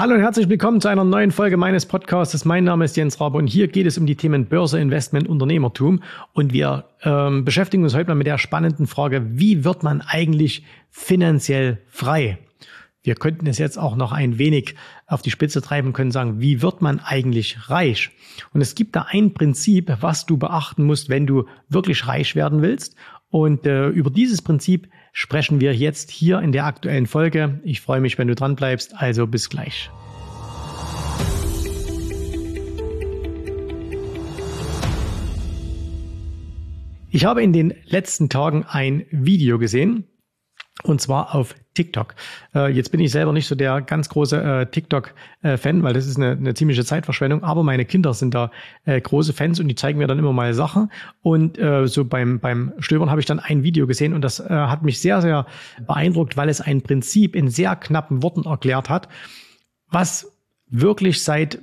Hallo und herzlich willkommen zu einer neuen Folge meines Podcasts. Mein Name ist Jens Rabe und hier geht es um die Themen Börse, Investment, Unternehmertum. Und wir ähm, beschäftigen uns heute mal mit der spannenden Frage, wie wird man eigentlich finanziell frei? Wir könnten es jetzt auch noch ein wenig auf die Spitze treiben können sagen, wie wird man eigentlich reich? Und es gibt da ein Prinzip, was du beachten musst, wenn du wirklich reich werden willst. Und äh, über dieses Prinzip sprechen wir jetzt hier in der aktuellen Folge. Ich freue mich, wenn du dran bleibst. Also bis gleich. Ich habe in den letzten Tagen ein Video gesehen, und zwar auf TikTok. Äh, jetzt bin ich selber nicht so der ganz große äh, TikTok-Fan, weil das ist eine, eine, ziemliche Zeitverschwendung, aber meine Kinder sind da äh, große Fans und die zeigen mir dann immer mal Sachen. Und äh, so beim, beim Stöbern habe ich dann ein Video gesehen und das äh, hat mich sehr, sehr beeindruckt, weil es ein Prinzip in sehr knappen Worten erklärt hat, was wirklich seit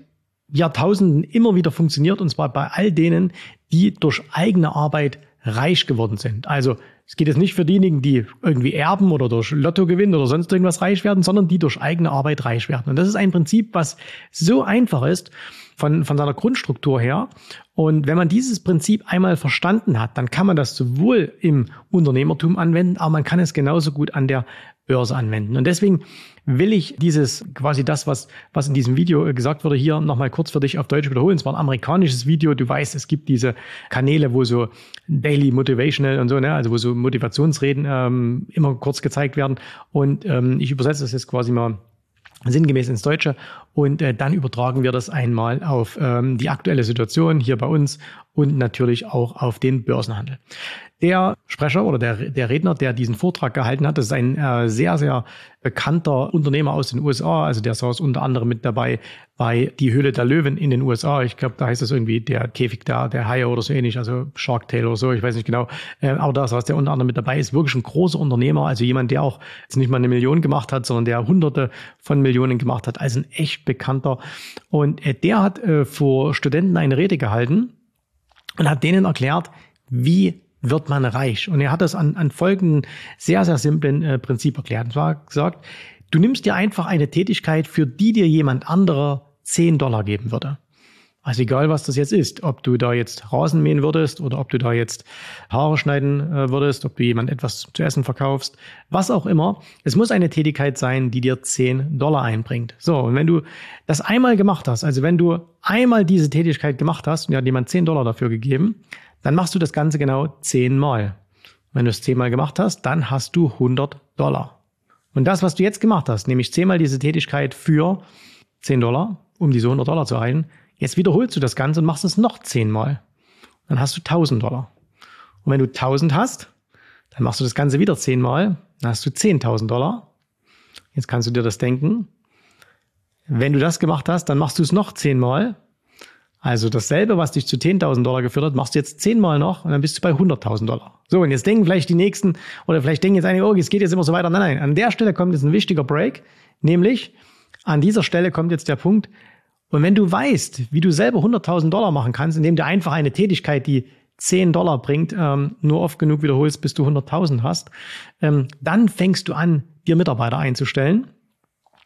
Jahrtausenden immer wieder funktioniert, und zwar bei all denen, die durch eigene Arbeit reich geworden sind. Also es geht jetzt nicht für diejenigen, die irgendwie erben oder durch Lotto gewinnen oder sonst irgendwas reich werden, sondern die durch eigene Arbeit reich werden. Und das ist ein Prinzip, was so einfach ist von, von seiner Grundstruktur her. Und wenn man dieses Prinzip einmal verstanden hat, dann kann man das sowohl im Unternehmertum anwenden, aber man kann es genauso gut an der Börse anwenden. Und deswegen will ich dieses, quasi das, was, was in diesem Video gesagt wurde, hier nochmal kurz für dich auf Deutsch wiederholen. Es war ein amerikanisches Video. Du weißt, es gibt diese Kanäle, wo so Daily Motivational und so, ne, also wo so Motivationsreden ähm, immer kurz gezeigt werden. Und ähm, ich übersetze das jetzt quasi mal sinngemäß ins Deutsche und äh, dann übertragen wir das einmal auf ähm, die aktuelle Situation hier bei uns und natürlich auch auf den Börsenhandel. Der Sprecher oder der, der Redner, der diesen Vortrag gehalten hat, das ist ein äh, sehr, sehr bekannter Unternehmer aus den USA. Also der saß unter anderem mit dabei bei Die Höhle der Löwen in den USA. Ich glaube, da heißt es irgendwie der Käfig da, der Haie oder so ähnlich, also Shark Tale oder so, ich weiß nicht genau. Äh, aber da saß der unter anderem mit dabei, ist wirklich ein großer Unternehmer, also jemand, der auch jetzt nicht mal eine Million gemacht hat, sondern der hunderte von Millionen gemacht hat, also ein echt bekannter. Und äh, der hat äh, vor Studenten eine Rede gehalten und hat denen erklärt, wie wird man reich. Und er hat das an, an folgenden sehr, sehr simplen äh, Prinzip erklärt. Und zwar gesagt, du nimmst dir einfach eine Tätigkeit, für die dir jemand anderer 10 Dollar geben würde. Also egal, was das jetzt ist, ob du da jetzt Rasen mähen würdest oder ob du da jetzt Haare schneiden äh, würdest, ob du jemand etwas zu essen verkaufst, was auch immer. Es muss eine Tätigkeit sein, die dir 10 Dollar einbringt. So, und wenn du das einmal gemacht hast, also wenn du einmal diese Tätigkeit gemacht hast und hat jemand 10 Dollar dafür gegeben, dann machst du das Ganze genau 10 Mal. Wenn du es 10 Mal gemacht hast, dann hast du 100 Dollar. Und das, was du jetzt gemacht hast, nämlich 10 Mal diese Tätigkeit für 10 Dollar, um diese 100 Dollar zu erreichen, Jetzt wiederholst du das Ganze und machst es noch zehnmal. Dann hast du 1000 Dollar. Und wenn du 1000 hast, dann machst du das Ganze wieder zehnmal. Dann hast du 10.000 Dollar. Jetzt kannst du dir das denken. Wenn du das gemacht hast, dann machst du es noch zehnmal. Also dasselbe, was dich zu 10.000 Dollar geführt hat, machst du jetzt zehnmal noch und dann bist du bei 100.000 Dollar. So, und jetzt denken vielleicht die Nächsten, oder vielleicht denken jetzt einige, oh, es geht jetzt immer so weiter. Nein, nein, an der Stelle kommt jetzt ein wichtiger Break, nämlich an dieser Stelle kommt jetzt der Punkt, und wenn du weißt, wie du selber 100.000 Dollar machen kannst, indem du einfach eine Tätigkeit, die 10 Dollar bringt, ähm, nur oft genug wiederholst, bis du 100.000 hast, ähm, dann fängst du an, dir Mitarbeiter einzustellen.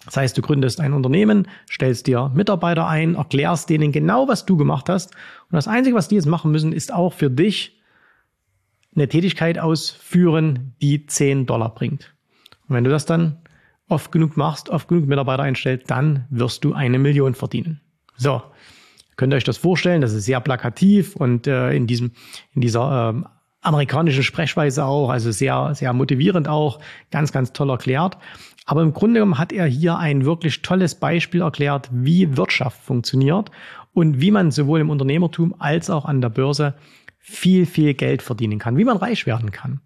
Das heißt, du gründest ein Unternehmen, stellst dir Mitarbeiter ein, erklärst denen genau, was du gemacht hast. Und das Einzige, was die jetzt machen müssen, ist auch für dich eine Tätigkeit ausführen, die 10 Dollar bringt. Und wenn du das dann oft genug machst, oft genug Mitarbeiter einstellst, dann wirst du eine Million verdienen. So, könnt ihr euch das vorstellen? Das ist sehr plakativ und äh, in diesem, in dieser ähm, amerikanischen Sprechweise auch, also sehr, sehr motivierend auch, ganz, ganz toll erklärt. Aber im Grunde genommen hat er hier ein wirklich tolles Beispiel erklärt, wie Wirtschaft funktioniert und wie man sowohl im Unternehmertum als auch an der Börse viel, viel Geld verdienen kann, wie man reich werden kann.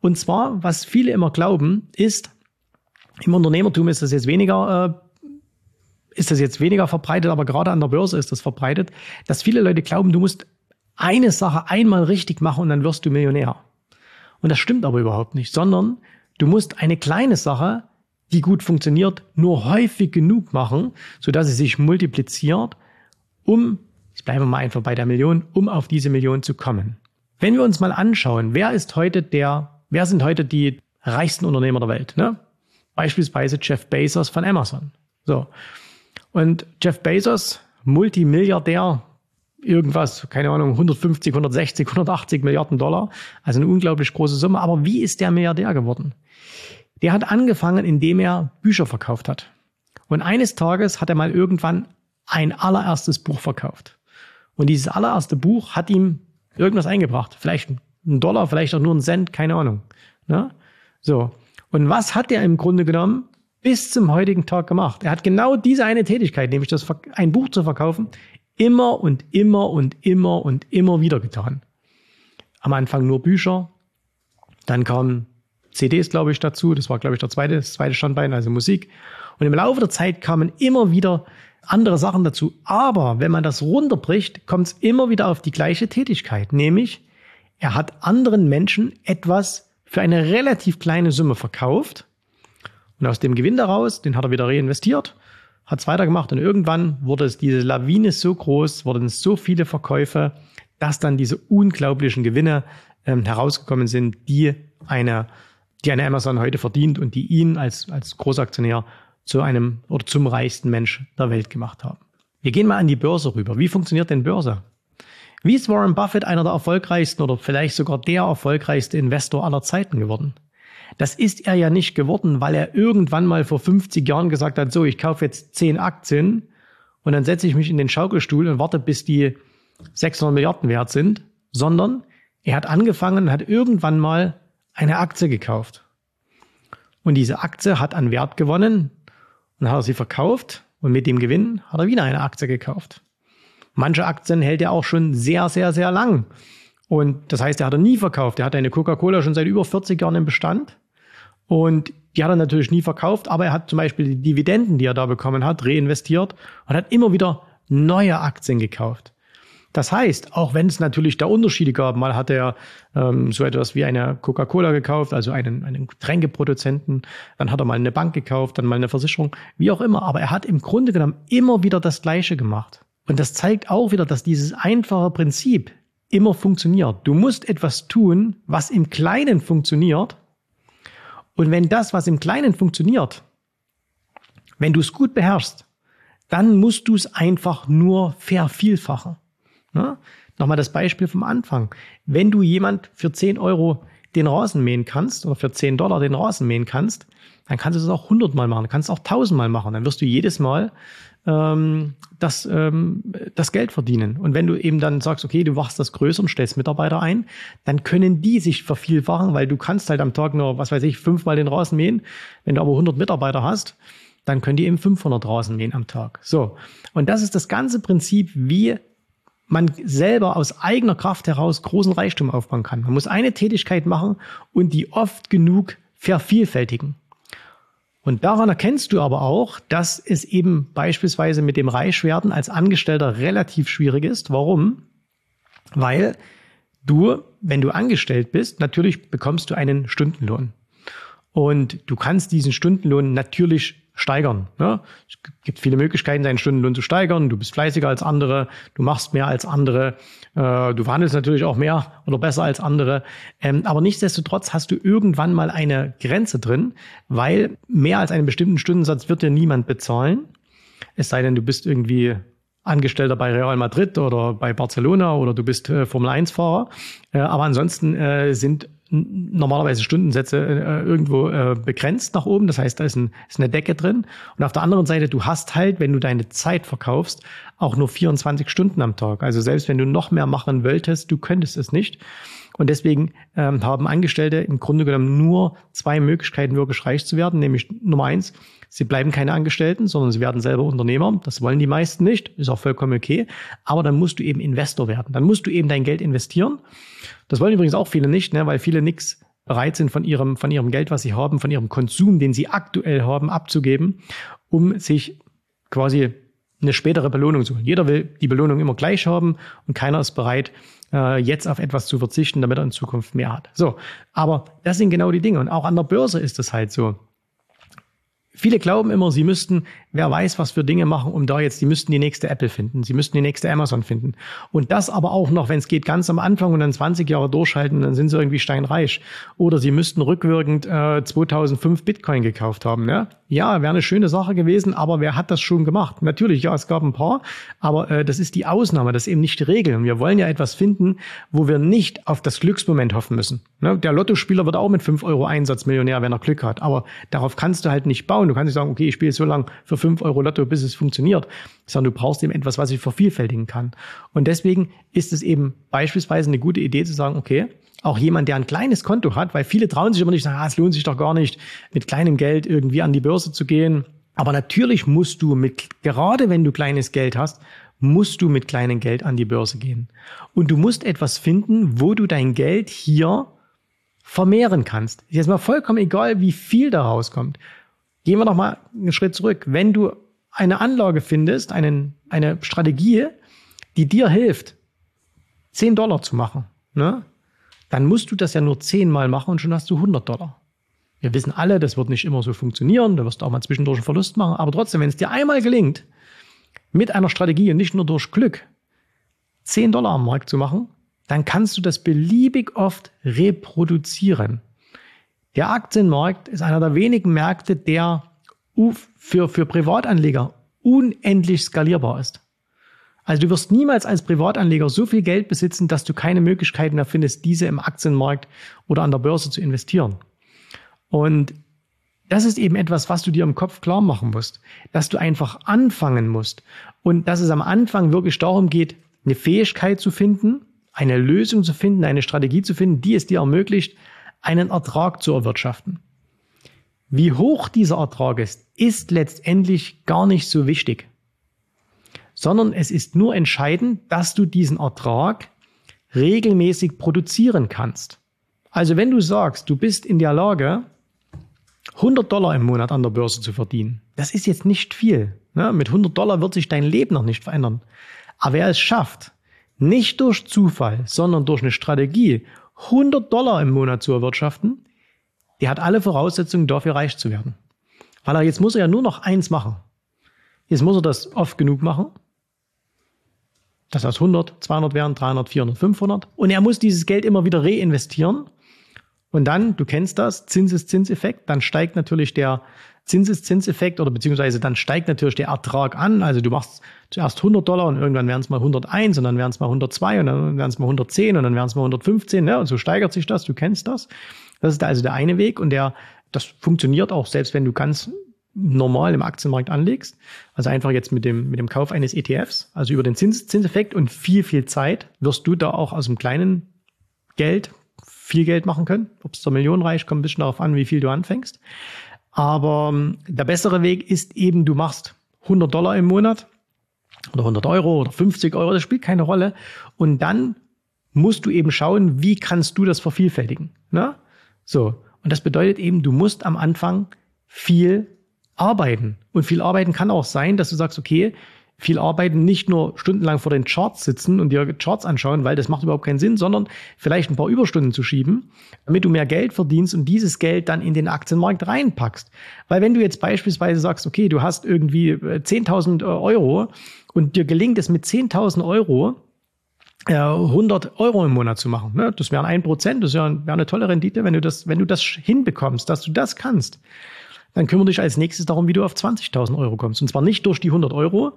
Und zwar, was viele immer glauben, ist, im Unternehmertum ist das jetzt weniger, äh, ist das jetzt weniger verbreitet, aber gerade an der Börse ist das verbreitet, dass viele Leute glauben, du musst eine Sache einmal richtig machen und dann wirst du Millionär. Und das stimmt aber überhaupt nicht, sondern du musst eine kleine Sache, die gut funktioniert, nur häufig genug machen, sodass sie sich multipliziert, um, bleiben wir mal einfach bei der Million, um auf diese Million zu kommen. Wenn wir uns mal anschauen, wer ist heute der, wer sind heute die reichsten Unternehmer der Welt? Ne? Beispielsweise Jeff Bezos von Amazon. So. Und Jeff Bezos, Multimilliardär, irgendwas, keine Ahnung, 150, 160, 180 Milliarden Dollar, also eine unglaublich große Summe. Aber wie ist der Milliardär geworden? Der hat angefangen, indem er Bücher verkauft hat. Und eines Tages hat er mal irgendwann ein allererstes Buch verkauft. Und dieses allererste Buch hat ihm irgendwas eingebracht. Vielleicht ein Dollar, vielleicht auch nur ein Cent, keine Ahnung. Ne? So. Und was hat er im Grunde genommen bis zum heutigen Tag gemacht? Er hat genau diese eine Tätigkeit, nämlich das, ein Buch zu verkaufen, immer und immer und immer und immer wieder getan. Am Anfang nur Bücher, dann kamen CDs, glaube ich, dazu. Das war, glaube ich, der zweite, das zweite Standbein, also Musik. Und im Laufe der Zeit kamen immer wieder andere Sachen dazu. Aber wenn man das runterbricht, kommt es immer wieder auf die gleiche Tätigkeit, nämlich er hat anderen Menschen etwas für eine relativ kleine Summe verkauft und aus dem Gewinn daraus, den hat er wieder reinvestiert, hat es weitergemacht und irgendwann wurde es diese Lawine so groß, wurden so viele Verkäufe, dass dann diese unglaublichen Gewinne ähm, herausgekommen sind, die eine, die eine Amazon heute verdient und die ihn als, als Großaktionär zu einem oder zum reichsten Mensch der Welt gemacht haben. Wir gehen mal an die Börse rüber. Wie funktioniert denn Börse? Wie ist Warren Buffett einer der erfolgreichsten oder vielleicht sogar der erfolgreichste Investor aller Zeiten geworden? Das ist er ja nicht geworden, weil er irgendwann mal vor 50 Jahren gesagt hat, so, ich kaufe jetzt 10 Aktien und dann setze ich mich in den Schaukelstuhl und warte, bis die 600 Milliarden wert sind, sondern er hat angefangen und hat irgendwann mal eine Aktie gekauft. Und diese Aktie hat an Wert gewonnen und hat er sie verkauft und mit dem Gewinn hat er wieder eine Aktie gekauft. Manche Aktien hält er auch schon sehr, sehr, sehr lang. Und das heißt, er hat er nie verkauft. Er hat eine Coca-Cola schon seit über 40 Jahren im Bestand. Und die hat er natürlich nie verkauft, aber er hat zum Beispiel die Dividenden, die er da bekommen hat, reinvestiert und hat immer wieder neue Aktien gekauft. Das heißt, auch wenn es natürlich da Unterschiede gab, mal hat er ähm, so etwas wie eine Coca-Cola gekauft, also einen, einen Getränkeproduzenten, dann hat er mal eine Bank gekauft, dann mal eine Versicherung, wie auch immer. Aber er hat im Grunde genommen immer wieder das Gleiche gemacht. Und das zeigt auch wieder, dass dieses einfache Prinzip immer funktioniert. Du musst etwas tun, was im Kleinen funktioniert. Und wenn das, was im Kleinen funktioniert, wenn du es gut beherrschst, dann musst du es einfach nur vervielfachen. Ne? Nochmal das Beispiel vom Anfang. Wenn du jemand für 10 Euro den Rasen mähen kannst oder für 10 Dollar den Rasen mähen kannst, dann kannst du das auch 100 Mal machen, kannst auch 1000 Mal machen. Dann wirst du jedes Mal ähm, das, ähm, das Geld verdienen. Und wenn du eben dann sagst, okay, du machst das größer und stellst Mitarbeiter ein, dann können die sich vervielfachen, weil du kannst halt am Tag nur, was weiß ich, fünfmal den Rasen mähen. Wenn du aber 100 Mitarbeiter hast, dann können die eben 500 Rasen mähen am Tag. So. Und das ist das ganze Prinzip, wie man selber aus eigener Kraft heraus großen Reichtum aufbauen kann. Man muss eine Tätigkeit machen und die oft genug vervielfältigen. Und daran erkennst du aber auch, dass es eben beispielsweise mit dem Reichwerden als Angestellter relativ schwierig ist. Warum? Weil du, wenn du angestellt bist, natürlich bekommst du einen Stundenlohn. Und du kannst diesen Stundenlohn natürlich steigern. Ne? Es gibt viele Möglichkeiten, deinen Stundenlohn zu steigern. Du bist fleißiger als andere, du machst mehr als andere, äh, du verhandelst natürlich auch mehr oder besser als andere. Ähm, aber nichtsdestotrotz hast du irgendwann mal eine Grenze drin, weil mehr als einen bestimmten Stundensatz wird dir niemand bezahlen. Es sei denn, du bist irgendwie Angestellter bei Real Madrid oder bei Barcelona oder du bist äh, Formel 1-Fahrer. Äh, aber ansonsten äh, sind normalerweise Stundensätze äh, irgendwo äh, begrenzt nach oben. Das heißt, da ist, ein, ist eine Decke drin. Und auf der anderen Seite, du hast halt, wenn du deine Zeit verkaufst, auch nur 24 Stunden am Tag. Also selbst wenn du noch mehr machen wolltest, du könntest es nicht. Und deswegen ähm, haben Angestellte im Grunde genommen nur zwei Möglichkeiten, wirklich reich zu werden. Nämlich Nummer eins, sie bleiben keine Angestellten, sondern sie werden selber Unternehmer. Das wollen die meisten nicht, ist auch vollkommen okay. Aber dann musst du eben Investor werden. Dann musst du eben dein Geld investieren. Das wollen übrigens auch viele nicht, ne, weil viele nichts bereit sind, von ihrem, von ihrem Geld, was sie haben, von ihrem Konsum, den sie aktuell haben, abzugeben, um sich quasi eine spätere Belohnung zu holen. Jeder will die Belohnung immer gleich haben und keiner ist bereit, äh, jetzt auf etwas zu verzichten, damit er in Zukunft mehr hat. So, aber das sind genau die Dinge. Und auch an der Börse ist es halt so. Viele glauben immer, sie müssten wer weiß, was für Dinge machen, um da jetzt, die müssten die nächste Apple finden, sie müssten die nächste Amazon finden. Und das aber auch noch, wenn es geht, ganz am Anfang und dann 20 Jahre durchhalten, dann sind sie irgendwie steinreich. Oder sie müssten rückwirkend äh, 2005 Bitcoin gekauft haben. Ne? Ja, wäre eine schöne Sache gewesen, aber wer hat das schon gemacht? Natürlich, ja, es gab ein paar, aber äh, das ist die Ausnahme, das ist eben nicht die Regel. Und wir wollen ja etwas finden, wo wir nicht auf das Glücksmoment hoffen müssen. Ne? Der Lottospieler wird auch mit 5 Euro Einsatz Millionär, wenn er Glück hat. Aber darauf kannst du halt nicht bauen. Du kannst nicht sagen, okay, ich spiele so lange für 5 Euro Lotto, bis es funktioniert. Sondern du brauchst eben etwas, was ich vervielfältigen kann. Und deswegen ist es eben beispielsweise eine gute Idee zu sagen, okay, auch jemand, der ein kleines Konto hat, weil viele trauen sich immer nicht, sagen, ah, es lohnt sich doch gar nicht, mit kleinem Geld irgendwie an die Börse zu gehen. Aber natürlich musst du mit, gerade wenn du kleines Geld hast, musst du mit kleinem Geld an die Börse gehen. Und du musst etwas finden, wo du dein Geld hier vermehren kannst. Ist jetzt mal vollkommen egal, wie viel da rauskommt. Gehen wir noch mal einen Schritt zurück. Wenn du eine Anlage findest, einen, eine Strategie, die dir hilft, 10 Dollar zu machen, ne? dann musst du das ja nur 10 Mal machen und schon hast du 100 Dollar. Wir wissen alle, das wird nicht immer so funktionieren, da wirst du auch mal zwischendurch einen Verlust machen, aber trotzdem, wenn es dir einmal gelingt, mit einer Strategie und nicht nur durch Glück 10 Dollar am Markt zu machen, dann kannst du das beliebig oft reproduzieren. Der Aktienmarkt ist einer der wenigen Märkte, der für, für Privatanleger unendlich skalierbar ist. Also du wirst niemals als Privatanleger so viel Geld besitzen, dass du keine Möglichkeiten mehr findest, diese im Aktienmarkt oder an der Börse zu investieren. Und das ist eben etwas, was du dir im Kopf klar machen musst, dass du einfach anfangen musst und dass es am Anfang wirklich darum geht, eine Fähigkeit zu finden, eine Lösung zu finden, eine Strategie zu finden, die es dir ermöglicht, einen Ertrag zu erwirtschaften. Wie hoch dieser Ertrag ist, ist letztendlich gar nicht so wichtig, sondern es ist nur entscheidend, dass du diesen Ertrag regelmäßig produzieren kannst. Also wenn du sagst, du bist in der Lage, 100 Dollar im Monat an der Börse zu verdienen, das ist jetzt nicht viel. Ne? Mit 100 Dollar wird sich dein Leben noch nicht verändern. Aber wer es schafft, nicht durch Zufall, sondern durch eine Strategie 100 Dollar im Monat zu erwirtschaften, der hat alle Voraussetzungen dafür reich zu werden. Weil er jetzt muss er ja nur noch eins machen. Jetzt muss er das oft genug machen. Das heißt 100, 200 werden, 300, 400, 500. Und er muss dieses Geld immer wieder reinvestieren. Und dann, du kennst das, Zinseszinseffekt, dann steigt natürlich der Zinseszinseffekt oder beziehungsweise dann steigt natürlich der Ertrag an. Also du machst zuerst 100 Dollar und irgendwann werden es mal 101 und dann werden es mal 102 und dann werden es mal 110 und dann werden es mal 115. Ne? Und so steigert sich das, du kennst das. Das ist also der eine Weg und der, das funktioniert auch, selbst wenn du ganz normal im Aktienmarkt anlegst. Also einfach jetzt mit dem, mit dem Kauf eines ETFs, also über den Zins, Zinseffekt und viel, viel Zeit wirst du da auch aus dem kleinen Geld viel Geld machen können. Ob es zur Million reicht, kommt ein bisschen darauf an, wie viel du anfängst. Aber ähm, der bessere Weg ist eben, du machst 100 Dollar im Monat oder 100 Euro oder 50 Euro, das spielt keine Rolle. Und dann musst du eben schauen, wie kannst du das vervielfältigen. Ne? So. Und das bedeutet eben, du musst am Anfang viel arbeiten. Und viel arbeiten kann auch sein, dass du sagst, okay, viel arbeiten, nicht nur stundenlang vor den Charts sitzen und dir Charts anschauen, weil das macht überhaupt keinen Sinn, sondern vielleicht ein paar Überstunden zu schieben, damit du mehr Geld verdienst und dieses Geld dann in den Aktienmarkt reinpackst. Weil wenn du jetzt beispielsweise sagst, okay, du hast irgendwie 10.000 äh, Euro und dir gelingt es mit 10.000 Euro, 100 äh, Euro im Monat zu machen. Ne? Das wären ein Prozent, das wäre eine tolle Rendite, wenn du das, wenn du das hinbekommst, dass du das kannst. Dann kümmere dich als nächstes darum, wie du auf 20.000 Euro kommst. Und zwar nicht durch die 100 Euro,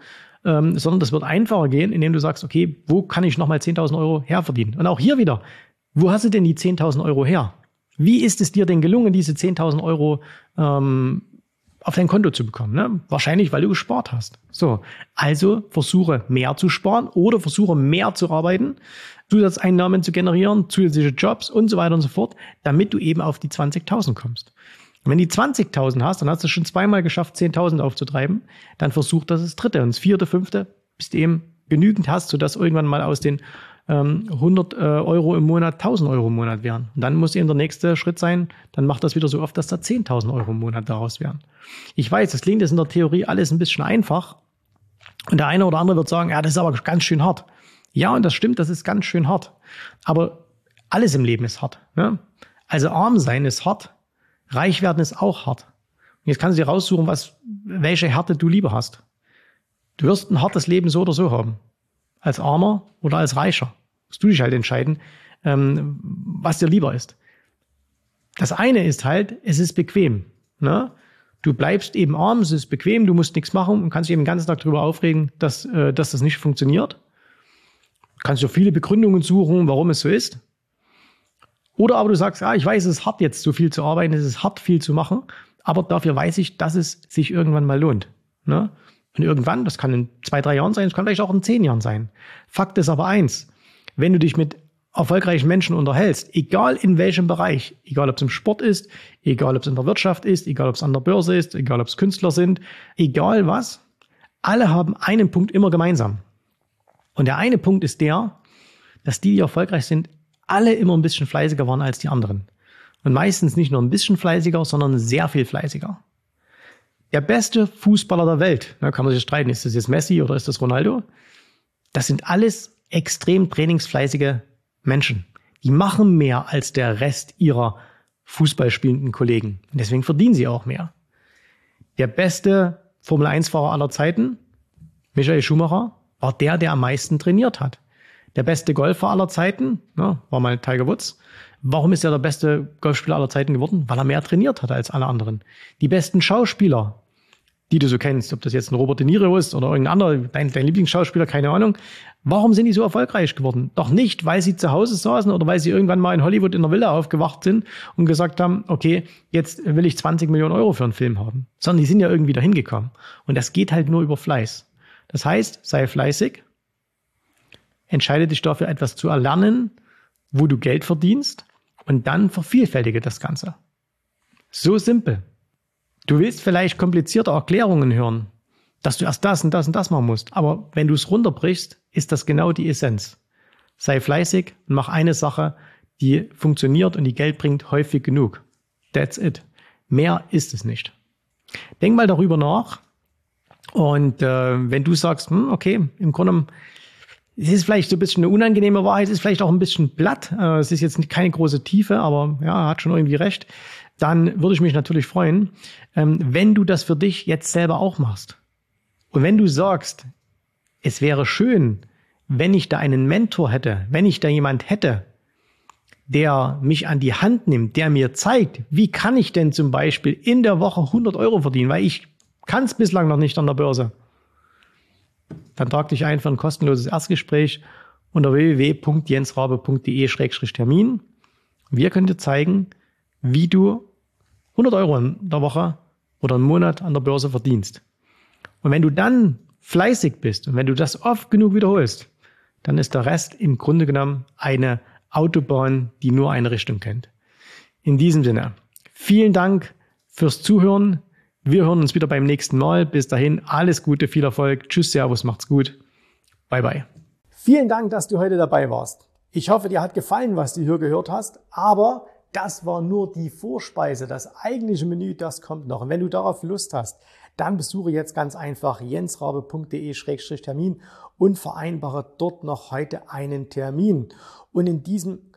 ähm, sondern das wird einfacher gehen, indem du sagst, okay, wo kann ich nochmal 10.000 Euro herverdienen? Und auch hier wieder, wo hast du denn die 10.000 Euro her? Wie ist es dir denn gelungen, diese 10.000 Euro ähm, auf dein Konto zu bekommen? Ne? Wahrscheinlich, weil du gespart hast. So, also versuche mehr zu sparen oder versuche mehr zu arbeiten, Zusatzeinnahmen zu generieren, zusätzliche Jobs und so weiter und so fort, damit du eben auf die 20.000 kommst. Und wenn die 20.000 hast, dann hast du schon zweimal geschafft, 10.000 aufzutreiben, dann versuch das das dritte und das vierte, fünfte, bis du eben genügend hast, sodass irgendwann mal aus den ähm, 100 äh, Euro im Monat 1000 Euro im Monat wären. Und dann muss eben der nächste Schritt sein, dann macht das wieder so oft, dass da 10.000 Euro im Monat daraus wären. Ich weiß, das klingt jetzt in der Theorie alles ein bisschen einfach. Und der eine oder andere wird sagen, ja, das ist aber ganz schön hart. Ja, und das stimmt, das ist ganz schön hart. Aber alles im Leben ist hart. Ne? Also arm sein ist hart, Reich werden ist auch hart. Jetzt kannst du dir raussuchen, was, welche Härte du lieber hast. Du wirst ein hartes Leben so oder so haben. Als Armer oder als Reicher. Musst du dich halt entscheiden, ähm, was dir lieber ist. Das eine ist halt, es ist bequem. Ne? Du bleibst eben arm, es ist bequem, du musst nichts machen und kannst dich eben den ganzen Tag darüber aufregen, dass, äh, dass das nicht funktioniert. Du kannst dir viele Begründungen suchen, warum es so ist. Oder aber du sagst, ja, ich weiß, es ist hart jetzt so viel zu arbeiten, es ist hart viel zu machen, aber dafür weiß ich, dass es sich irgendwann mal lohnt. Ne? Und irgendwann, das kann in zwei, drei Jahren sein, das kann vielleicht auch in zehn Jahren sein. Fakt ist aber eins, wenn du dich mit erfolgreichen Menschen unterhältst, egal in welchem Bereich, egal ob es im Sport ist, egal ob es in der Wirtschaft ist, egal ob es an der Börse ist, egal ob es Künstler sind, egal was, alle haben einen Punkt immer gemeinsam. Und der eine Punkt ist der, dass die, die erfolgreich sind, alle immer ein bisschen fleißiger waren als die anderen. Und meistens nicht nur ein bisschen fleißiger, sondern sehr viel fleißiger. Der beste Fußballer der Welt, da kann man sich streiten, ist das jetzt Messi oder ist das Ronaldo? Das sind alles extrem trainingsfleißige Menschen. Die machen mehr als der Rest ihrer Fußballspielenden Kollegen. Und deswegen verdienen sie auch mehr. Der beste Formel 1-Fahrer aller Zeiten, Michael Schumacher, war der, der am meisten trainiert hat. Der beste Golfer aller Zeiten, ja, war mal Tiger Woods. Warum ist er der beste Golfspieler aller Zeiten geworden? Weil er mehr trainiert hat als alle anderen. Die besten Schauspieler, die du so kennst, ob das jetzt ein Robert De Niro ist oder irgendein anderer, dein, dein Lieblingsschauspieler, keine Ahnung, Warum sind die so erfolgreich geworden? Doch nicht, weil sie zu Hause saßen oder weil sie irgendwann mal in Hollywood in der Villa aufgewacht sind und gesagt haben, okay, jetzt will ich 20 Millionen Euro für einen Film haben. Sondern die sind ja irgendwie dahin gekommen. Und das geht halt nur über Fleiß. Das heißt, sei fleißig, entscheide dich dafür, etwas zu erlernen, wo du Geld verdienst und dann vervielfältige das Ganze. So simpel. Du willst vielleicht komplizierte Erklärungen hören, dass du erst das und das und das machen musst. Aber wenn du es runterbrichst, ist das genau die Essenz. Sei fleißig und mach eine Sache, die funktioniert und die Geld bringt häufig genug. That's it. Mehr ist es nicht. Denk mal darüber nach. Und äh, wenn du sagst, hm, okay, im Grunde es ist vielleicht so ein bisschen eine unangenehme Wahrheit, es ist vielleicht auch ein bisschen platt, äh, es ist jetzt keine große Tiefe, aber ja, hat schon irgendwie recht, dann würde ich mich natürlich freuen, ähm, wenn du das für dich jetzt selber auch machst. Und wenn du sagst, es wäre schön, wenn ich da einen Mentor hätte, wenn ich da jemand hätte, der mich an die Hand nimmt, der mir zeigt, wie kann ich denn zum Beispiel in der Woche 100 Euro verdienen, weil ich kann es bislang noch nicht an der Börse. Dann trag dich ein für ein kostenloses Erstgespräch unter www.jensrabe.de-termin. Wir können dir zeigen, wie du 100 Euro in der Woche oder im Monat an der Börse verdienst. Und wenn du dann fleißig bist und wenn du das oft genug wiederholst, dann ist der Rest im Grunde genommen eine Autobahn, die nur eine Richtung kennt. In diesem Sinne, vielen Dank fürs Zuhören. Wir hören uns wieder beim nächsten Mal. Bis dahin, alles Gute, viel Erfolg. Tschüss, Servus, macht's gut. Bye, bye. Vielen Dank, dass du heute dabei warst. Ich hoffe, dir hat gefallen, was du hier gehört hast, aber das war nur die Vorspeise. Das eigentliche Menü, das kommt noch. Und wenn du darauf Lust hast, dann besuche jetzt ganz einfach jensrabe.de-termin und vereinbare dort noch heute einen Termin. Und in diesem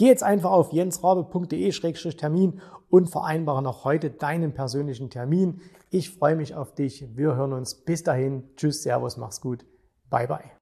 geh jetzt einfach auf jensrabe.de-termin und vereinbare noch heute deinen persönlichen Termin. Ich freue mich auf dich. Wir hören uns. Bis dahin. Tschüss, Servus, mach's gut. Bye, bye.